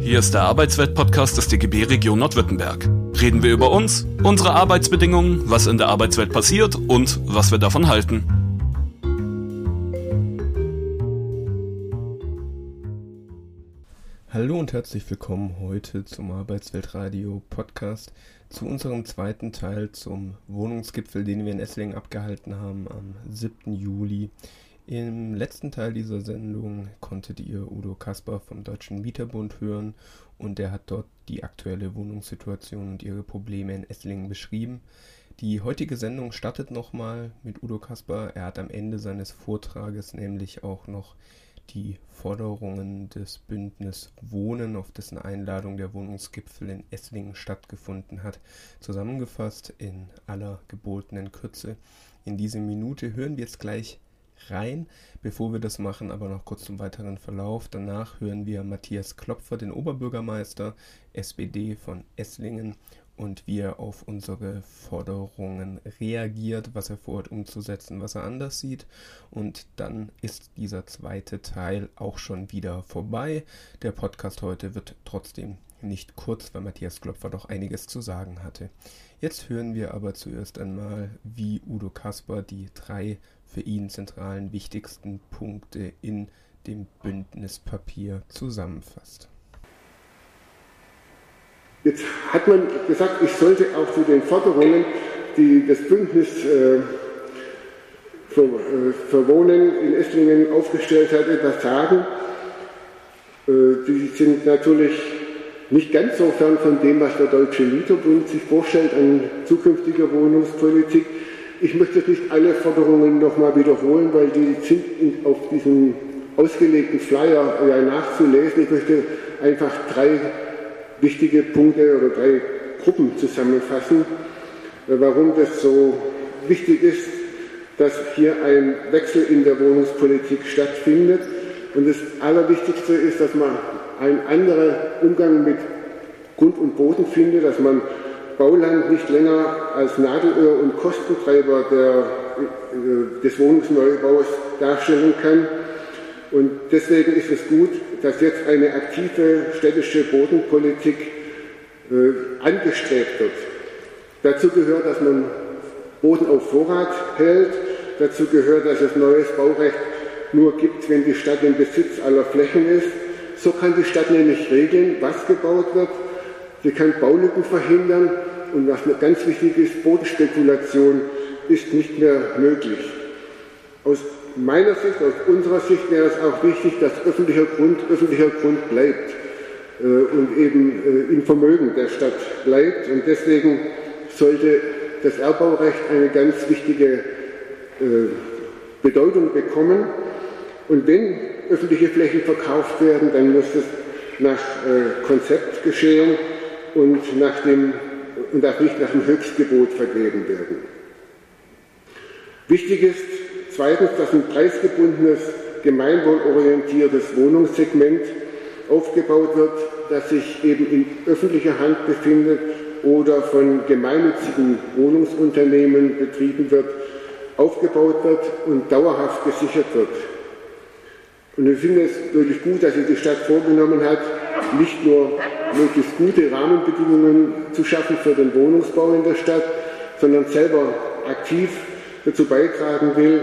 Hier ist der Arbeitswelt-Podcast des DGB Region Nordwürttemberg. Reden wir über uns, unsere Arbeitsbedingungen, was in der Arbeitswelt passiert und was wir davon halten. Hallo und herzlich willkommen heute zum Arbeitsweltradio Podcast zu unserem zweiten Teil zum Wohnungsgipfel, den wir in Esslingen abgehalten haben am 7. Juli im letzten Teil dieser Sendung konntet ihr Udo Kasper vom Deutschen Mieterbund hören und er hat dort die aktuelle Wohnungssituation und ihre Probleme in Esslingen beschrieben. Die heutige Sendung startet nochmal mit Udo Kasper. Er hat am Ende seines Vortrages nämlich auch noch die Forderungen des Bündnis Wohnen, auf dessen Einladung der Wohnungsgipfel in Esslingen stattgefunden hat, zusammengefasst in aller gebotenen Kürze. In dieser Minute hören wir jetzt gleich rein. Bevor wir das machen, aber noch kurz zum weiteren Verlauf. Danach hören wir Matthias Klopfer, den Oberbürgermeister SPD von Esslingen und wie er auf unsere Forderungen reagiert, was er vorhat umzusetzen, was er anders sieht. Und dann ist dieser zweite Teil auch schon wieder vorbei. Der Podcast heute wird trotzdem nicht kurz, weil Matthias Klopfer doch einiges zu sagen hatte. Jetzt hören wir aber zuerst einmal, wie Udo Kasper die drei für ihn zentralen wichtigsten Punkte in dem Bündnispapier zusammenfasst. Jetzt hat man gesagt, ich sollte auch zu den Forderungen, die das Bündnis äh, für, äh, für, Wohnen in Esslingen aufgestellt hat, etwas sagen. Äh, die sind natürlich nicht ganz so fern von dem, was der Deutsche Mieterbund sich vorstellt an zukünftiger Wohnungspolitik. Ich möchte nicht alle Forderungen nochmal wiederholen, weil die sind auf diesem ausgelegten Flyer ja nachzulesen. Ich möchte einfach drei wichtige Punkte oder drei Gruppen zusammenfassen, warum das so wichtig ist, dass hier ein Wechsel in der Wohnungspolitik stattfindet. Und das Allerwichtigste ist, dass man einen anderen Umgang mit Grund und Boden findet, dass man Bauland nicht länger als Nadelöhr und Kostentreiber der, äh, des Wohnungsneubaus darstellen kann. Und deswegen ist es gut, dass jetzt eine aktive städtische Bodenpolitik äh, angestrebt wird. Dazu gehört, dass man Boden auf Vorrat hält. Dazu gehört, dass es neues Baurecht nur gibt, wenn die Stadt im Besitz aller Flächen ist. So kann die Stadt nämlich regeln, was gebaut wird. Sie kann Baulücken verhindern und was ganz wichtig ist, Bodenspekulation ist nicht mehr möglich. Aus meiner Sicht, aus unserer Sicht wäre es auch wichtig, dass öffentlicher Grund öffentlicher Grund bleibt äh, und eben äh, im Vermögen der Stadt bleibt. Und deswegen sollte das Erbaurecht eine ganz wichtige äh, Bedeutung bekommen. Und wenn öffentliche Flächen verkauft werden, dann muss es nach äh, Konzept geschehen und, nach dem, und darf nicht nach dem Höchstgebot vergeben werden. Wichtig ist zweitens, dass ein preisgebundenes, gemeinwohlorientiertes Wohnungssegment aufgebaut wird, das sich eben in öffentlicher Hand befindet oder von gemeinnützigen Wohnungsunternehmen betrieben wird, aufgebaut wird und dauerhaft gesichert wird. Und ich finde es wirklich gut, dass sich die Stadt vorgenommen hat, nicht nur möglichst gute Rahmenbedingungen zu schaffen für den Wohnungsbau in der Stadt, sondern selber aktiv dazu beitragen will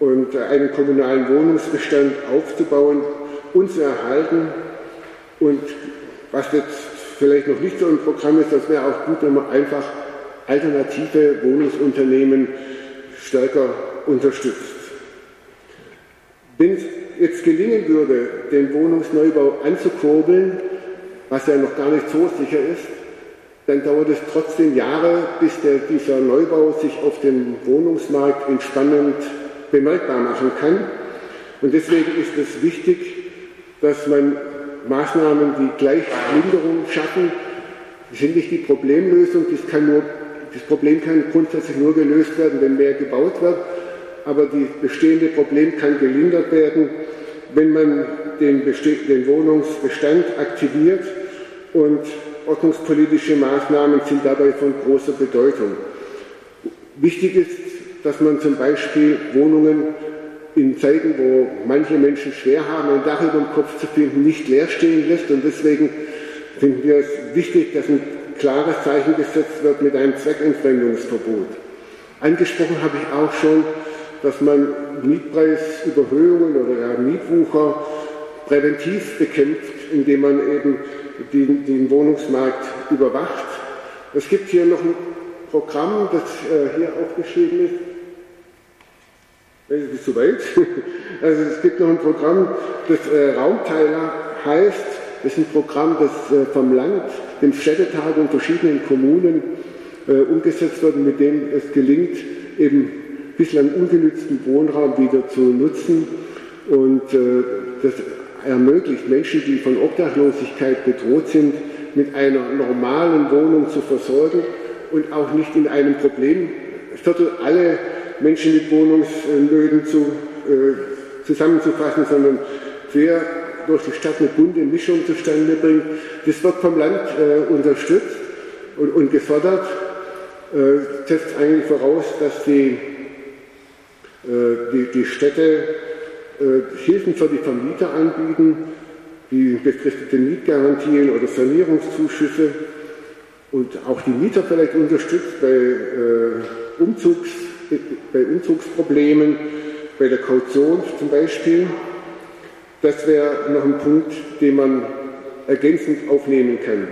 und einen kommunalen Wohnungsbestand aufzubauen und zu erhalten. Und was jetzt vielleicht noch nicht so im Programm ist, das wäre auch gut, wenn man einfach alternative Wohnungsunternehmen stärker unterstützt. Es jetzt gelingen würde, den Wohnungsneubau anzukurbeln, was ja noch gar nicht so sicher ist, dann dauert es trotzdem Jahre, bis der, dieser Neubau sich auf dem Wohnungsmarkt entspannend bemerkbar machen kann. Und deswegen ist es wichtig, dass man Maßnahmen, die Gleichlinderung schaffen, das sind nicht die Problemlösung, das, kann nur, das Problem kann grundsätzlich nur gelöst werden, wenn mehr gebaut wird, aber das bestehende Problem kann gelindert werden, wenn man den, den Wohnungsbestand aktiviert und ordnungspolitische Maßnahmen sind dabei von großer Bedeutung. Wichtig ist, dass man zum Beispiel Wohnungen in Zeiten, wo manche Menschen schwer haben, ein Dach über dem Kopf zu finden, nicht leer stehen lässt. Und deswegen finden wir es wichtig, dass ein klares Zeichen gesetzt wird mit einem Zweckentfremdungsverbot. Angesprochen habe ich auch schon, dass man Mietpreisüberhöhungen oder ja, Mietwucher präventiv bekämpft, indem man eben den, den Wohnungsmarkt überwacht. Es gibt hier noch ein Programm, das äh, hier aufgeschrieben ist. Das ist zu weit. Also es gibt noch ein Programm, das äh, Raumteiler heißt. Das ist ein Programm, das äh, vom Land, dem Städtetag und verschiedenen Kommunen äh, umgesetzt wird, mit dem es gelingt, eben bislang ungenützten Wohnraum wieder zu nutzen. Und äh, das ermöglicht Menschen, die von Obdachlosigkeit bedroht sind, mit einer normalen Wohnung zu versorgen und auch nicht in einem Problemviertel alle Menschen mit Wohnungsnöten zu, äh, zusammenzufassen, sondern quer durch die Stadt eine bunte Mischung zustande bringt. Das wird vom Land äh, unterstützt und, und gefördert, äh, setzt eigentlich voraus, dass die, die, die Städte äh, Hilfen für die Vermieter anbieten, wie befristete Mietgarantien oder Sanierungszuschüsse und auch die Mieter vielleicht unterstützt bei, äh, Umzugs, bei Umzugsproblemen, bei der Kaution zum Beispiel. Das wäre noch ein Punkt, den man ergänzend aufnehmen kann.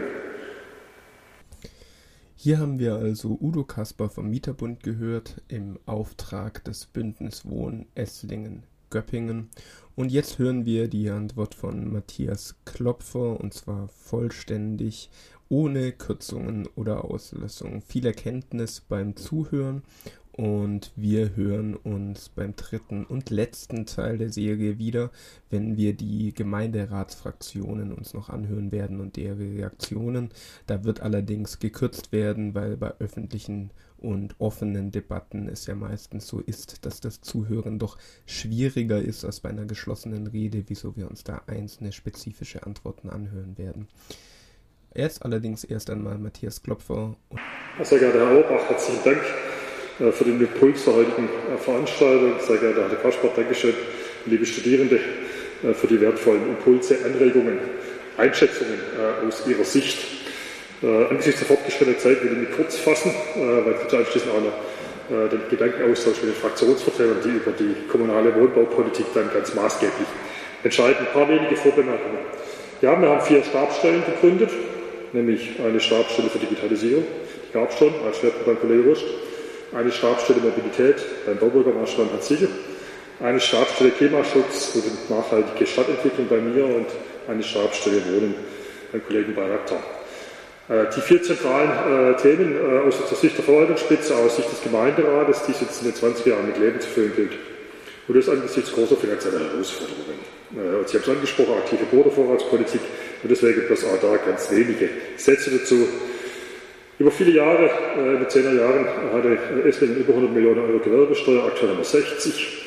Hier haben wir also Udo Kasper vom Mieterbund gehört im Auftrag des Bündnis Wohn Esslingen Göppingen. Und jetzt hören wir die Antwort von Matthias Klopfer und zwar vollständig, ohne Kürzungen oder Auslassungen. Viel Erkenntnis beim Zuhören und wir hören uns beim dritten und letzten Teil der Serie wieder, wenn wir die Gemeinderatsfraktionen uns noch anhören werden und deren Reaktionen. Da wird allerdings gekürzt werden, weil bei öffentlichen und offenen Debatten es ja meistens so ist, dass das Zuhören doch schwieriger ist als bei einer geschlossenen Rede, wieso wir uns da einzelne spezifische Antworten anhören werden. Jetzt allerdings erst einmal Matthias Klopfer. Sehr geehrter Herr Orbach, herzlichen Dank für den Impuls der heutigen äh, Veranstaltung. Sehr geehrter Herr Kaspar, Dankeschön, liebe Studierende, äh, für die wertvollen Impulse, Anregungen, Einschätzungen aus Ihrer Sicht. Äh, angesichts der fortgeschrittenen Zeit will ich mich kurz fassen, äh, weil ich anschließend auch noch äh, den Gedankenaustausch mit den Fraktionsvertretern, die über die kommunale Wohnbaupolitik dann ganz maßgeblich entscheiden. Ein paar wenige Vorbemerkungen. Ja, wir haben vier Stabsstellen gegründet, nämlich eine Stabsstelle für Digitalisierung, die gab es schon als Schwerpunkt beim Kollege Rust, eine Stabsstelle Mobilität beim Baubürgermeister Hans Siegel, eine Stabsstelle Klimaschutz und nachhaltige Stadtentwicklung bei mir und eine Stabsstelle Wohnen beim Kollegen Bayraktar. Äh, die vier zentralen äh, Themen äh, aus der Sicht der Verwaltungsspitze, aus Sicht des Gemeinderates, die es jetzt in den 20 Jahren mit Leben zu füllen gilt. Und das angesichts großer finanzieller Herausforderungen. Und Sie haben es angesprochen, aktive Bodenvorratspolitik. Und deswegen bloß auch da ganz wenige Sätze dazu. Über viele Jahre, äh, in den 10er Jahren, hatte Esslingen über 100 Millionen Euro Gewerbesteuer, aktuell haben wir 60.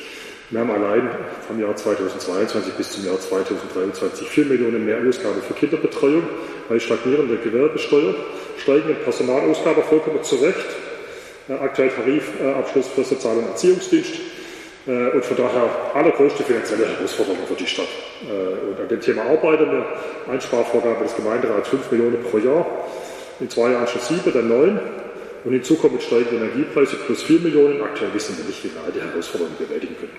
Wir haben allein vom Jahr 2022 bis zum Jahr 2023 4 Millionen mehr Ausgaben für Kinderbetreuung, weil stagnierende Gewerbesteuer, steigende Personalausgaben vollkommen zu Recht, äh, aktuell Tarifabschluss für Sozial- und Erziehungsdienst äh, und von daher allergrößte finanzielle Herausforderung für die Stadt. Äh, und an dem Thema arbeiten wir. Einsparvorgabe des Gemeinderats 5 Millionen pro Jahr, in zwei Jahren schon 7, dann 9. Und hinzu kommen steigende Energiepreise plus 4 Millionen. Aktuell wissen wir nicht, wie wir all die Herausforderungen bewältigen können.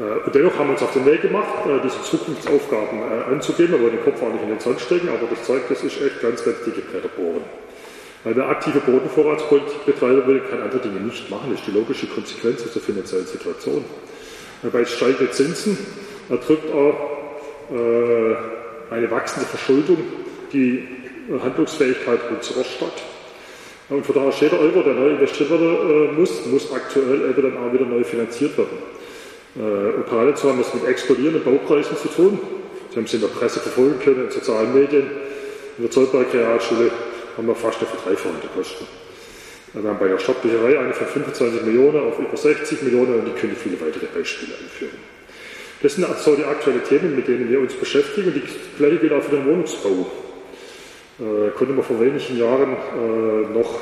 Äh, und dennoch haben wir uns auf den Weg gemacht, äh, diese Zukunftsaufgaben äh, anzugehen. Wir wollen den Kopf auch nicht in den Sand stecken, aber das zeigt, das ist echt ganz, ganz dicke Bretter bohren. Weil wer aktive Bodenvorratspolitik betreiben will, kann andere Dinge nicht machen. Das ist die logische Konsequenz aus der finanziellen Situation. Bei steigenden Zinsen erdrückt auch eine wachsende Verschuldung die Handlungsfähigkeit unserer Stadt. Und von daher ist jeder Euro, der neu investiert werden muss, muss aktuell eben dann auch wieder neu finanziert werden. Äh, und parallel zu haben wir es mit explodierenden Baupreisen zu tun. Sie haben es in der Presse verfolgen können, in sozialen Medien. In der Zollberg Realschule haben wir fast eine Verdreifachung der Kosten. Wir haben bei der Stadtbücherei eine von 25 Millionen auf über 60 Millionen und die können viele weitere Beispiele anführen. Das sind also die aktuellen Themen, mit denen wir uns beschäftigen. Die gleiche gilt auch für den Wohnungsbau. Äh, konnte man vor wenigen Jahren äh, noch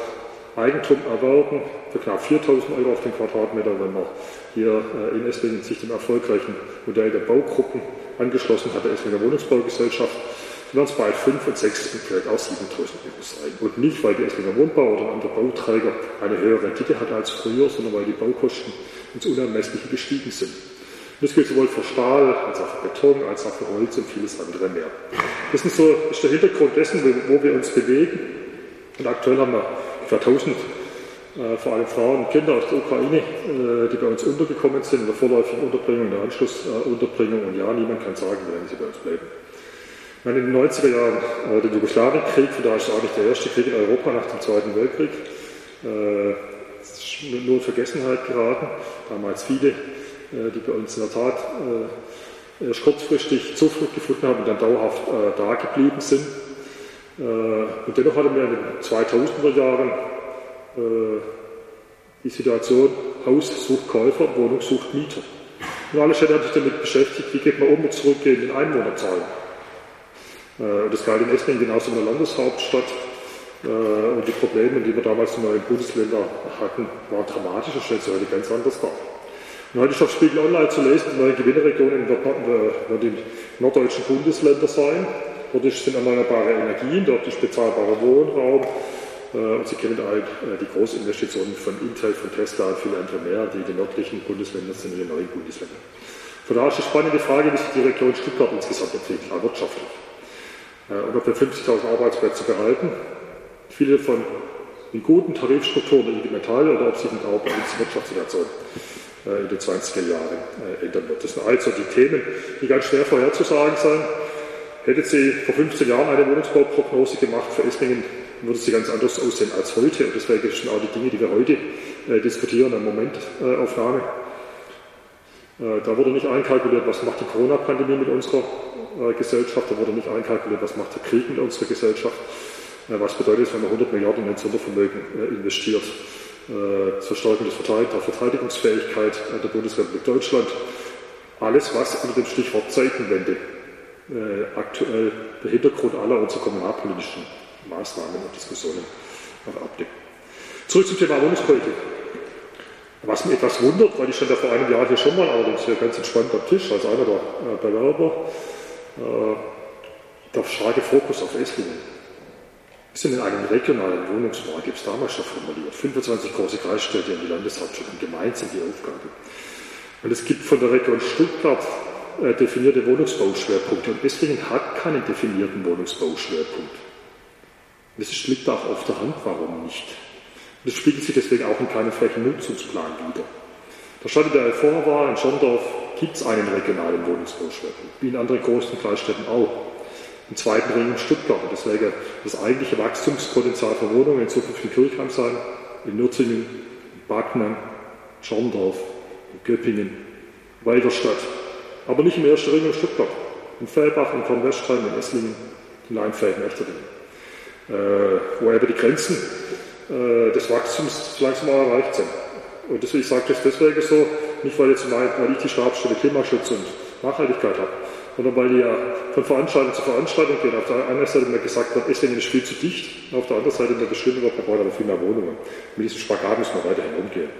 Eigentum erwerben für knapp 4000 Euro auf den Quadratmeter, wenn man hier äh, in Esslingen sich dem erfolgreichen Modell der Baugruppen angeschlossen hat, der Esslinger Wohnungsbaugesellschaft, werden es bald 5 und 6 und vielleicht auch 7000 Euro sein. Und nicht, weil die Esslinger Wohnbau oder ein anderer Bauträger eine höhere Rendite hat als früher, sondern weil die Baukosten ins Unermessliche gestiegen sind. Das gilt sowohl für Stahl als auch für Beton, als auch für Holz und vieles andere mehr. Das ist, so, ist der Hintergrund dessen, wo wir uns bewegen. Und aktuell haben wir etwa 1000 äh, vor allem Frauen und Kinder aus der Ukraine, äh, die bei uns untergekommen sind, in der vorläufigen Unterbringung, in der Anschlussunterbringung. und ja, niemand kann sagen, wie lange sie bei uns bleiben. in den 90er Jahren äh, den Jugoslawienkrieg, von daher ist auch nicht der erste Krieg in Europa nach dem Zweiten Weltkrieg, äh, nur in Vergessenheit geraten. Damals viele, äh, die bei uns in der Tat äh, erst kurzfristig Zuflucht gefunden haben und dann dauerhaft äh, da geblieben sind. Äh, und dennoch hatten wir in den 2000er Jahren äh, die Situation, Haus sucht Käufer, Wohnung sucht Mieter. Und alle Städte haben sich damit beschäftigt, wie geht man um mit zurückgehenden Einwohnerzahlen. Äh, und das galt in Esslingen genauso in der Landeshauptstadt. Äh, und die Probleme, die wir damals in neuen Bundesländern hatten, waren dramatisch und stellen sich heute ganz anders dar. Heute ist auf Spiegel Online zu lesen, die neuen Gewinnerregionen werden die norddeutschen Bundesländer sein. Dort sind erneuerbare Energien, dort ist bezahlbarer Wohnraum, äh, und Sie kennen all äh, die Großinvestitionen von Intel, von Tesla und viele andere mehr, die in den nördlichen Bundesländern sind, in den neuen Bundesländern. Von daher ist die spannende Frage, wie sich die Region Stuttgart insgesamt entwickelt, auch wirtschaftlich. Äh, und ob wir 50.000 Arbeitsplätze behalten, viele von in guten Tarifstrukturen der IG Metall oder ob sich mit die Wirtschaftssituation in den 20er Jahren ändern wird. Das sind also die Themen, die ganz schwer vorherzusagen sind. Hätte sie vor 15 Jahren eine Wohnungsbauprognose gemacht für Esslingen, würde sie ganz anders aussehen als heute. Und deswegen sind auch die Dinge, die wir heute äh, diskutieren, eine Momentaufnahme. Äh, da wurde nicht einkalkuliert, was macht die Corona-Pandemie mit unserer äh, Gesellschaft, da wurde nicht einkalkuliert, was macht der Krieg mit unserer Gesellschaft, äh, was bedeutet es, wenn man 100 Milliarden in ein Sondervermögen äh, investiert, äh, zur Stärkung der Verteidigungsfähigkeit der Bundesrepublik Deutschland. Alles, was unter dem Stichwort Zeitenwende aktuell der Hintergrund aller unserer kommunalpolitischen Maßnahmen und Diskussionen auch abdecken. Zurück zum Thema Wohnungspolitik. Was mich etwas wundert, weil ich stand ja vor einem Jahr hier schon mal, allerdings hier ganz entspannt am Tisch, als einer der äh, Bewerber, äh, der starke Fokus auf Esslingen. Sind in einem regionalen Wohnungsmarkt, gibt es damals schon formuliert. 25 große Kreisstädte und die Landeshauptstadt und gemeinsam die Aufgabe. Und es gibt von der Region Stuttgart äh, definierte Wohnungsbauschwerpunkte und Esslingen hat keinen definierten Wohnungsbauschwerpunkt. Das liegt auch auf der Hand, warum nicht. Das spiegelt sich deswegen auch in keinem Flächennutzungsplan wider. Der Stadt, der vorher war, in Schondorf, gibt es einen regionalen Wohnungsbauschwerpunkt, wie in anderen großen Kreisstädten auch. Im zweiten Ring in Stuttgart. Und deswegen das eigentliche Wachstumspotenzial für Wohnungen in Zukunft in Kirchheim sein, in Nürzingen, in Backnang, Schorndorf, in Göppingen, Weiderstadt. Aber nicht im ersten Ring in Stuttgart. In Fellbach, in Kornwestheim, in Esslingen, in Leinfeld, in Echterdingen. Äh, wo eben die Grenzen äh, des Wachstums langsam erreicht sind. Und deswegen, ich sage das deswegen so, nicht weil, jetzt, weil ich die Stabsstelle Klimaschutz und Nachhaltigkeit habe, sondern weil die ja von Veranstaltung zu Veranstaltung gehen. Auf der einen Seite mir gesagt wird, ist viel zu dicht, auf der anderen Seite mir bestimmt wird, man braucht aber viel mehr Wohnungen. Mit diesem Spagat müssen wir weiterhin umgehen.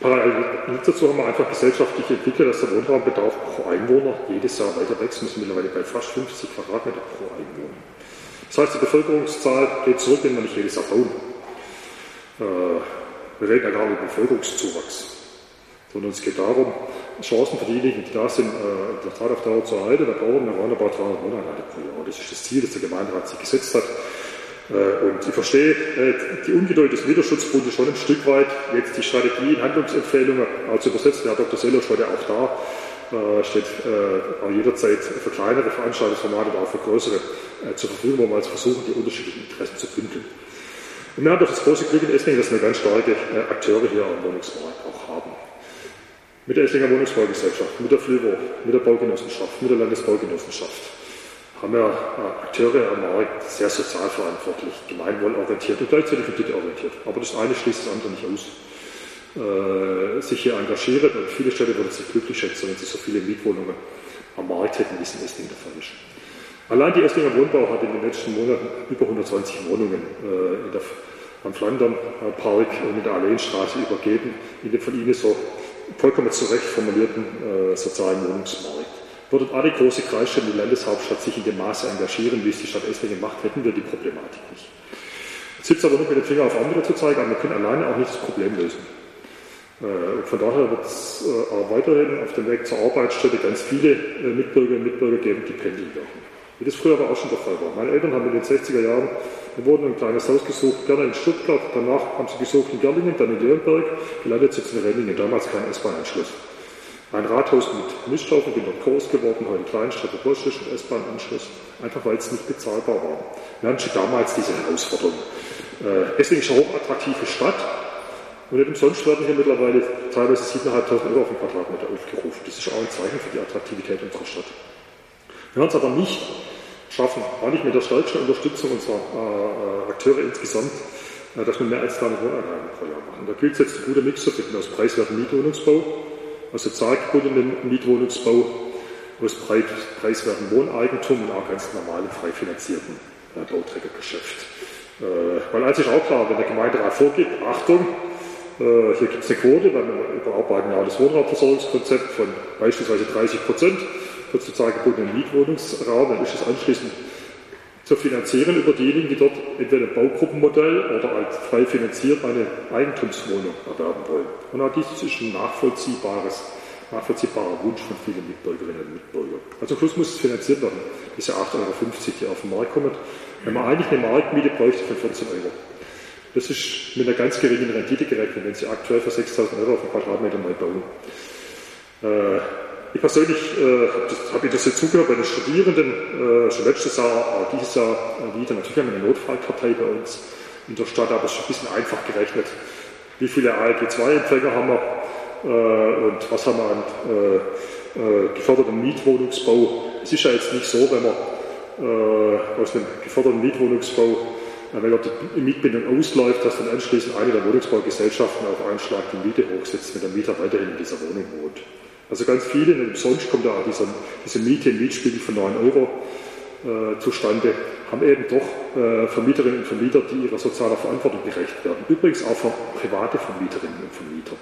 Parallel dazu haben wir einfach gesellschaftlich entwickelt, dass der Wohnraumbedarf pro Einwohner jedes Jahr weiter wächst. Wir sind mittlerweile bei fast 50 Quadratmeter pro Einwohner. Das heißt, die Bevölkerungszahl geht zurück, wenn wir nicht jedes Jahr bauen. Äh, wir reden ja gar nicht über Bevölkerungszuwachs, sondern es geht darum, Chancen für diejenigen, die da sind, äh, der Tat auf Dauer zu erhalten. Da brauchen wir roundabout 300 Wohneinheiten pro Jahr. Das ist das Ziel, das der Gemeinderat sich gesetzt hat. Äh, und ich verstehe äh, die Ungeduld des Wiederschutzbundes schon ein Stück weit, jetzt die Strategien, Handlungsempfehlungen also übersetzt. Herr Dr. Seller war ja auch da äh, steht äh, auch jederzeit für kleinere Veranstaltungsformate, aber auch für größere äh, zur Verfügung, wo wir also versuchen, die unterschiedlichen Interessen zu bündeln. Und wir haben doch das große Glück in Esslingen, dass wir ganz starke Akteure hier am Wohnungsmarkt auch. Mit der Esslinger Wohnungsbaugesellschaft, mit der FLIVO, mit der Baugenossenschaft, mit der Landesbaugenossenschaft haben wir äh, Akteure am Markt sehr sozial verantwortlich, gemeinwohlorientiert und gleichzeitig orientiert. Aber das eine schließt das andere nicht aus äh, sich hier engagieren und viele Städte würden sich glücklich schätzen, wenn sie so viele Mietwohnungen am Markt hätten, wie es in Esslingen der Fall ist. Allein die Esslinger Wohnbau hat in den letzten Monaten über 120 Wohnungen äh, in der am Flandern-Park mit der Alleenstraße übergeben, in dem von Ihnen so vollkommen zu Recht formulierten äh, sozialen Wohnungsmarkt. Würden alle große Kreisstädte die Landeshauptstadt sich in dem Maße engagieren, wie es die Stadt Esslingen macht, hätten wir die Problematik nicht. Es hilft aber nicht mit dem Finger auf andere zu zeigen, aber wir können alleine auch nicht das Problem lösen. Äh, und von daher wird es äh, auch weiterhin auf dem Weg zur Arbeitsstätte ganz viele äh, Mitbürgerinnen und Mitbürger geben, die pendeln werden. Wie das früher aber auch schon der Fall war. Meine Eltern haben in den 60er Jahren eine Wohnung, ein kleines Haus gesucht, gerne in Stuttgart, danach haben sie gesucht in Gerlingen, dann in Leonberg, gelandet sind sie in Renningen, damals kein S-Bahn-Anschluss. Ein Rathaus mit Misthaufen, bin dort groß geworden, heute Kleinstadt, Burschtisch und S-Bahn-Anschluss, einfach weil es nicht bezahlbar war. Wir hatten schon damals diese Herausforderung. Äh, ist eine hochattraktive Stadt, und nicht umsonst werden hier mittlerweile teilweise 7.500 Euro auf den Quadratmeter aufgerufen. Das ist auch ein Zeichen für die Attraktivität unserer Stadt. Wir werden es aber nicht schaffen, auch nicht mit der stärksten Unterstützung unserer äh, Akteure insgesamt, äh, dass wir mehr als 300 Wohneinheiten pro Jahr machen. Da gilt es jetzt ein guter Mix zu finden aus preiswerten Mietwohnungsbau, aus sozialgebundenem Mietwohnungsbau, aus preiswerten Wohneigentum und auch ganz normalen frei finanzierten äh, Bauträgergeschäft. Äh, weil eins ist auch klar, wenn der Gemeinderat vorgibt, Achtung, äh, hier gibt es eine Quote, weil wir überarbeiten ja das Wohnraumversorgungskonzept von beispielsweise 30 Prozent für sozialgebundenen Mietwohnungsraum, dann ist es anschließend zu finanzieren über diejenigen, die dort entweder ein Baugruppenmodell oder als frei finanziert eine Eigentumswohnung erwerben wollen. Und auch dies ist ein nachvollziehbares, nachvollziehbarer Wunsch von vielen Mitbürgerinnen und Mitbürgern. Also am Schluss muss es finanziert werden, diese 8,50 Euro, die auf den Markt kommen. Wenn man eigentlich eine Marktmiete bräuchte von 14 Euro. Das ist mit einer ganz geringen Rendite gerechnet, wenn Sie aktuell für 6.000 Euro auf den Quadratmeter neu bauen. Äh, ich persönlich äh, habe hab das jetzt zugehört bei den Studierenden, äh, schon letztes Jahr, auch dieses Jahr äh, wieder. Natürlich haben wir eine Notfallkartei bei uns in der Stadt, aber es ist ein bisschen einfach gerechnet. Wie viele ALG-2-Empfänger haben wir äh, und was haben wir an äh, äh, gefördertem Mietwohnungsbau? Es ist ja jetzt nicht so, wenn man aus dem geförderten Mietwohnungsbau wenn die Mietbindung ausläuft, dass dann anschließend eine der Wohnungsbaugesellschaften auf einen Schlag die Miete hochsetzt, wenn der Mieter weiterhin in dieser Wohnung wohnt. Also ganz viele, und sonst kommt da diese, diese Miete im Mietspiegel von 9 Euro äh, zustande, haben eben doch äh, Vermieterinnen und Vermieter, die ihrer sozialer Verantwortung gerecht werden. Übrigens auch für private Vermieterinnen und Vermieter.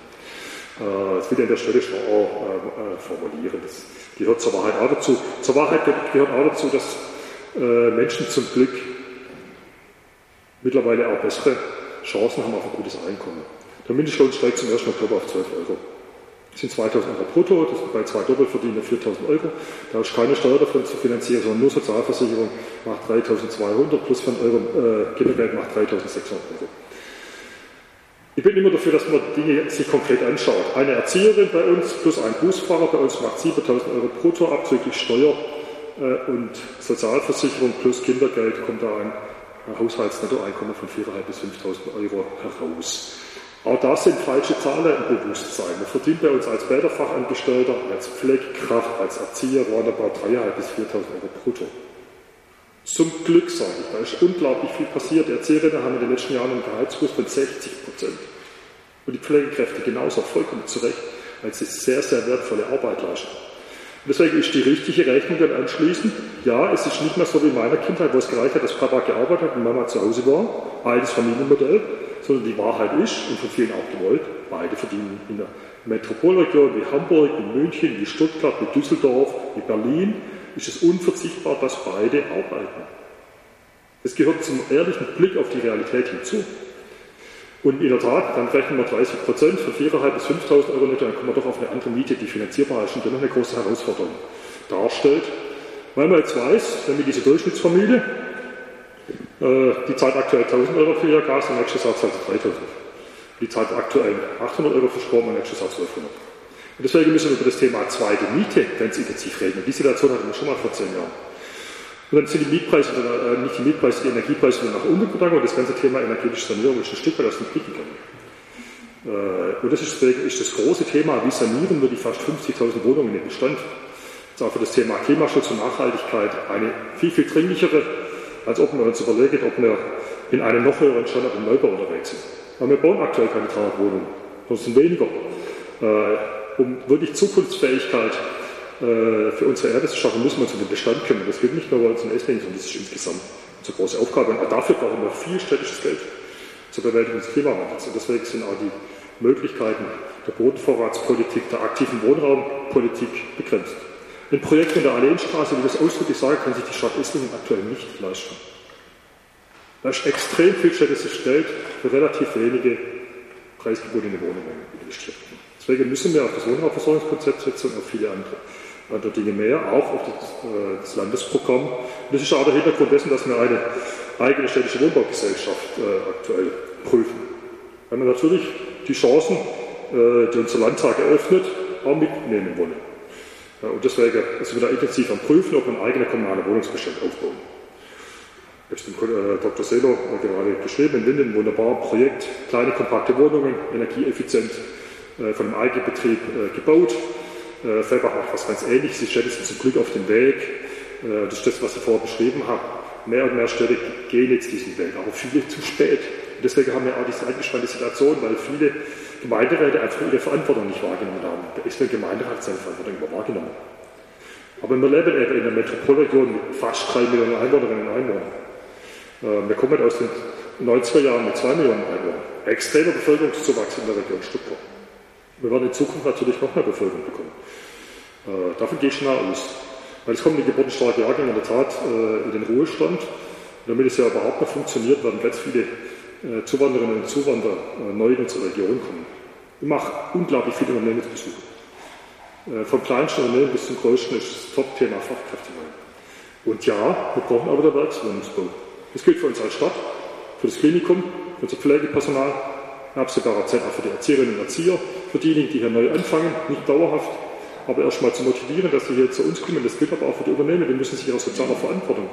Äh, das will ich an der Stelle schon auch äh, äh, formulieren. Das gehört zur Wahrheit auch dazu. Zur Wahrheit gehört auch dazu, dass äh, Menschen zum Glück mittlerweile auch bessere Chancen haben auf ein gutes Einkommen. Der Mindestlohn steigt zum 1. Oktober auf 12 Euro. Das sind 2000 Euro brutto, das sind bei zwei Doppelverdienern 4000 Euro. Da ist keine Steuer davon zu finanzieren, sondern nur Sozialversicherung macht 3200 plus von Euro äh, Kindergeld macht 3600 Euro. Ich bin immer dafür, dass man Dinge sich konkret anschaut. Eine Erzieherin bei uns plus ein Busfahrer bei uns macht 7000 Euro brutto abzüglich Steuer äh, und Sozialversicherung plus Kindergeld kommt da ein Haushaltsnettoeinkommen von 4.500 bis 5.000 Euro heraus. Auch das sind falsche Zahlen im Bewusstsein. Man verdient bei uns als Bäderfachangestellter, als Pflegekraft, als Erzieher roundabout 3.500 bis 4.000 Euro brutto. Zum Glück sage ich, da ist unglaublich viel passiert. Die Erzieherinnen haben in den letzten Jahren einen Gehaltsruf von 60 Prozent. Und die Pflegekräfte genauso vollkommen zurecht, weil sie sehr, sehr wertvolle Arbeit leisten. Deswegen ist die richtige Rechnung dann anschließend, ja, es ist nicht mehr so wie in meiner Kindheit, wo es gereicht hat, dass Papa gearbeitet hat und Mama zu Hause war, altes Familienmodell, sondern die Wahrheit ist, und von vielen auch gewollt, beide verdienen in der Metropolregion wie Hamburg, wie München, wie Stuttgart, wie Düsseldorf, wie Berlin, ist es unverzichtbar, dass beide arbeiten. Es gehört zum ehrlichen Blick auf die Realität hinzu. Und in der Tat, dann rechnen wir 30 Prozent von 4.500 bis 5.000 Euro netto, dann kommen wir doch auf eine andere Miete, die finanzierbar ist und dennoch eine große Herausforderung darstellt. Weil man jetzt weiß, wenn wir diese Durchschnittsfamilie, die zahlt aktuell 1.000 Euro für ihr Gas und nächstes Jahr zahlt sie 3.000. Die zahlt aktuell 800 Euro für Strom und nächstes Jahr 1.200. Und deswegen müssen wir über das Thema zweite Miete ganz intensiv reden. Und die Situation hatten wir schon mal vor zehn Jahren. Und dann sind die Mietpreise, äh, nicht die Mietpreise, die Energiepreise nach unten gegangen und das ganze Thema energetische Sanierung ist ein Stück weit aus dem Blicken gegangen. Äh, und das ist, das große Thema, wie sanieren wir die fast 50.000 Wohnungen im Bestand. Das ist auch für das Thema Klimaschutz und Nachhaltigkeit eine viel, viel dringlichere, als ob wir uns überlegen, ob wir in einem noch höheren Standard im Neubau unterwegs sind. Aber wir bauen aktuell keine 300 Wohnungen, sondern sind weniger. Äh, um wirklich Zukunftsfähigkeit äh, für unsere Erde zu schaffen, müssen wir uns um den Bestand kümmern. Das wird nicht nur bei uns in Esslingen, sondern das ist insgesamt eine große Aufgabe. Und auch dafür brauchen wir viel städtisches Geld. zur Bewältigung des Klimawandels. Und deswegen sind auch die Möglichkeiten der Bodenvorratspolitik, der aktiven Wohnraumpolitik begrenzt. Ein Projekt in der Alleenstraße, wie das ausdrücklich sage, kann sich die Stadt Esslingen aktuell nicht leisten. Da ist extrem viel städtisches Geld für relativ wenige preisgebundene Wohnungen investiert. Deswegen müssen wir auf das Wohnraumversorgungskonzept setzen und auf viele andere, andere Dinge mehr, auch auf das, äh, das Landesprogramm. Und das ist auch der Hintergrund dessen, dass wir eine eigene städtische Wohnbaugesellschaft äh, aktuell prüfen. Weil wir natürlich die Chancen, äh, die unser Landtag eröffnet, auch mitnehmen wollen. Ja, und deswegen sind wir da intensiv am Prüfen, ob wir einen eigenen kommunalen Wohnungsbestand aufbauen. Ich habe dem Dr. Selo gerade geschrieben, in Linden, wunderbar Projekt, kleine, kompakte Wohnungen, energieeffizient, äh, von einem Eigenbetrieb äh, gebaut. Äh, Felbach macht was ganz ähnliches, sie stellt es zum Glück auf den Weg. Äh, das ist das, was ich vorher beschrieben habe. Mehr und mehr Städte gehen jetzt diesen Weg, aber viele zu spät. Und deswegen haben wir auch diese angespannte Situation, weil viele Gemeinderäte einfach ihre Verantwortung nicht wahrgenommen haben. Der Essener Gemeinderat hat seine Verantwortung immer wahrgenommen. Aber wir leben eben in einer Metropolregion mit fast drei Millionen Einwohnerinnen und Einwohnern. Äh, wir kommen aus den 90er Jahren mit zwei Millionen Einwohnern. Extremer Bevölkerungszuwachs in der Region Stuttgart. Wir werden in Zukunft natürlich noch mehr Bevölkerung bekommen. Äh, davon gehe ich schon aus. Weil es kommen die geburtenstarke Jahrgänge in der Tat äh, in den Ruhestand. Und damit es ja überhaupt noch funktioniert, werden ganz viele äh, Zuwanderinnen und Zuwanderer äh, neu in unsere Region kommen. Ich mache unglaublich viele Unternehmensbesuche. Äh, vom kleinsten Unternehmen bis zum größten ist das Top-Thema Fachkräftemangel. Und ja, wir brauchen aber den Werkswohnungsbau. Das gilt für uns als Stadt, für das Klinikum, für unser Pflegepersonal, in absehbarer Zeit auch für die Erzieherinnen und Erzieher, für diejenigen, die hier neu anfangen, nicht dauerhaft, aber erstmal zu motivieren, dass sie hier zu uns kommen. Das gilt aber auch für die Unternehmen, die müssen sich ihrer sozialen Verantwortung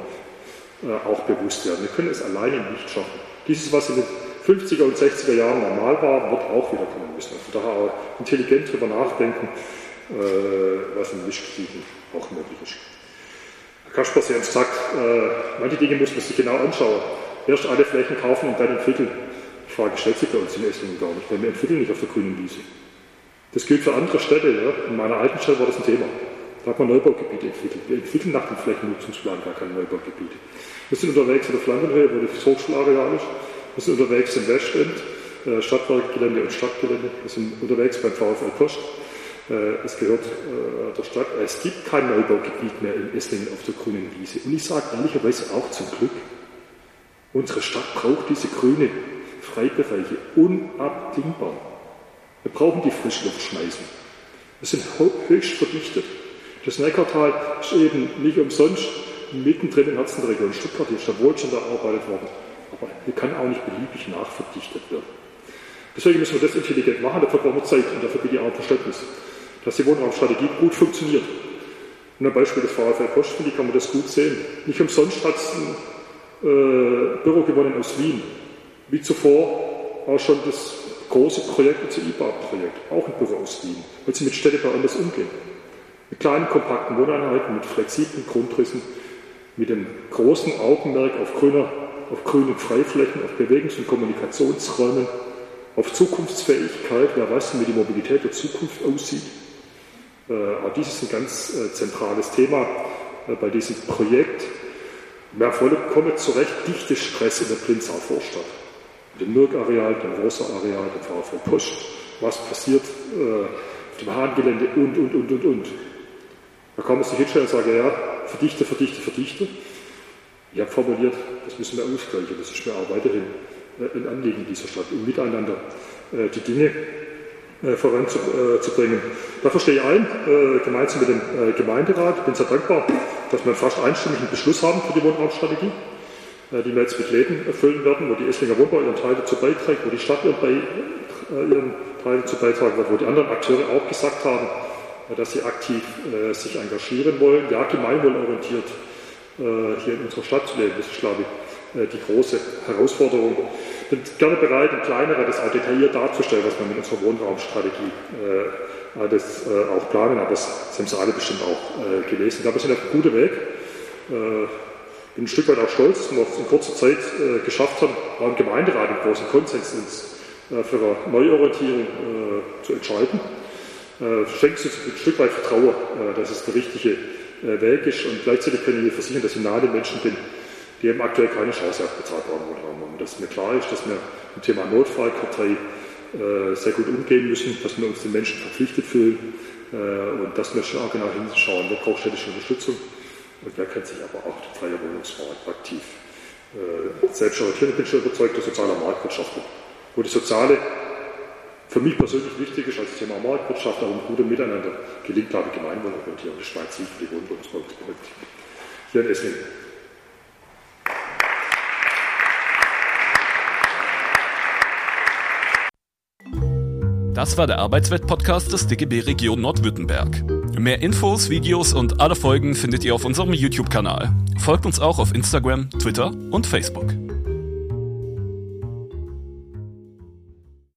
äh, auch bewusst werden. Wir können es alleine nicht schaffen. Dieses, was in den 50er und 60er Jahren normal war, wird auch wieder kommen müssen. Also daher auch intelligent darüber nachdenken, äh, was in Mischgebieten auch möglich ist. Herr Kasper, Sie haben gesagt, äh, manche Dinge muss man sich genau anschauen. Erst alle Flächen kaufen und dann entwickeln. Die Frage stellt sich bei uns in Esslingen gar nicht, weil wir entwickeln nicht auf der grünen Wiese. Das gilt für andere Städte. Ja. In meiner alten Stadt war das ein Thema. Da hat man Neubaugebiete entwickelt. Wir entwickeln nach dem Flächennutzungsplan gar keine Neubaugebiete. Wir sind unterwegs in der Flankenhöhe, wo das Hochschulareal ist. Wir sind unterwegs im Westend, äh, Stadtwerkgelände und Stadtgelände. Wir sind unterwegs beim VfL Post. Äh, es gehört äh, der Stadt. Es gibt kein Neubaugebiet mehr in Esslingen auf der grünen Wiese. Und ich sage ehrlicherweise auch zum Glück, unsere Stadt braucht diese grüne Freibereiche unabdingbar. Wir brauchen die Frischluftschneisen. Wir sind höchst verdichtet. Das Neckartal ist eben nicht umsonst mittendrin im Herzen der Region Stuttgart, hier ist der Wohlstand erarbeitet worden. Aber hier kann auch nicht beliebig nachverdichtet werden. Deswegen müssen wir das intelligent machen, dafür brauchen wir Zeit und dafür bitte ich auch Verständnis, dass die Wohnraumstrategie gut funktioniert. Und am Beispiel des VfL Post, finde ich, kann man das gut sehen. Nicht umsonst hat es ein äh, Büro gewonnen aus Wien. Wie zuvor auch schon das große Projekt, das IBA-Projekt, auch ein Büro aus Wien, weil sie mit Städtebau anders umgehen. Mit kleinen, kompakten Wohneinheiten, mit flexiblen Grundrissen, mit dem großen Augenmerk auf, grüner, auf grünen Freiflächen, auf Bewegungs- und Kommunikationsräumen, auf Zukunftsfähigkeit, wer weiß, wie die Mobilität der Zukunft aussieht. Äh, auch dies ist ein ganz äh, zentrales Thema äh, bei diesem Projekt. Wir vollkommen zu Recht dichte Stress in der Plinzau Vorstadt dem Mirk-Areal, dem Rosa-Areal, dem VfL Post, was passiert äh, auf dem Hahngelände und, und, und, und, und. Da kann man sich hinstellen und sagen, ja, verdichte, verdichte, verdichte. Ich habe formuliert, das müssen wir ausgleichen, das ist mir auch weiterhin äh, ein Anliegen dieser Stadt, um miteinander äh, die Dinge äh, voranzubringen. Da verstehe ich ein, äh, gemeinsam mit dem äh, Gemeinderat, bin sehr dankbar, dass wir fast einstimmigen Beschluss haben für die Wohnraumstrategie. Äh, die jetzt mit Läden erfüllen werden, wo die Esslinger Wohnbau ihren Teil dazu beiträgt, wo die Stadt ihren, äh, ihren Teil dazu beitragen wird, wo die anderen Akteure auch gesagt haben, äh, dass sie aktiv äh, sich engagieren wollen, ja, gemeinwohlorientiert äh, hier in unserer Stadt zu leben. Das ist, glaube ich, äh, die große Herausforderung. Ich bin gerne bereit, im Kleineren das auch detailliert darzustellen, was wir mit unserer Wohnraumstrategie alles auch planen, aber das haben Sie alle bestimmt auch gelesen. Ich glaube, wir sind auf einem guten Weg bin ein Stück weit auch stolz, dass wir es in kurzer Zeit äh, geschafft haben, auch im Gemeinderat einen großen Konsens äh, für eine Neuorientierung äh, zu entscheiden. Äh, schenkt uns ein Stück weit Vertrauen, äh, dass es der richtige äh, Weg ist und gleichzeitig kann ich Ihnen versichern, dass ich nahe den Menschen bin, die eben aktuell keine Chance auf bezahlbaren Wohnraum haben. Dass mir klar ist, dass wir im Thema Notfallkartei sehr gut umgehen müssen, dass wir uns den Menschen verpflichtet fühlen und dass wir schon genau hinschauen, wer braucht städtische Unterstützung und wer kennt sich aber auch den freien Wohnungsmarkt aktiv äh, selbst orientieren. Ich bin schon überzeugt, der soziale Marktwirtschaft, wo die soziale für mich persönlich wichtig ist als Thema Marktwirtschaft, aber ein guter Miteinander gelingt, ich, gemeinwohlorientiert. Und das Schweiz Ziel für die Wohnbildungspolitik hier in Esslingen. Das war der Arbeitswelt-Podcast des DGB Region Nordwürttemberg. Mehr Infos, Videos und alle Folgen findet ihr auf unserem YouTube-Kanal. Folgt uns auch auf Instagram, Twitter und Facebook.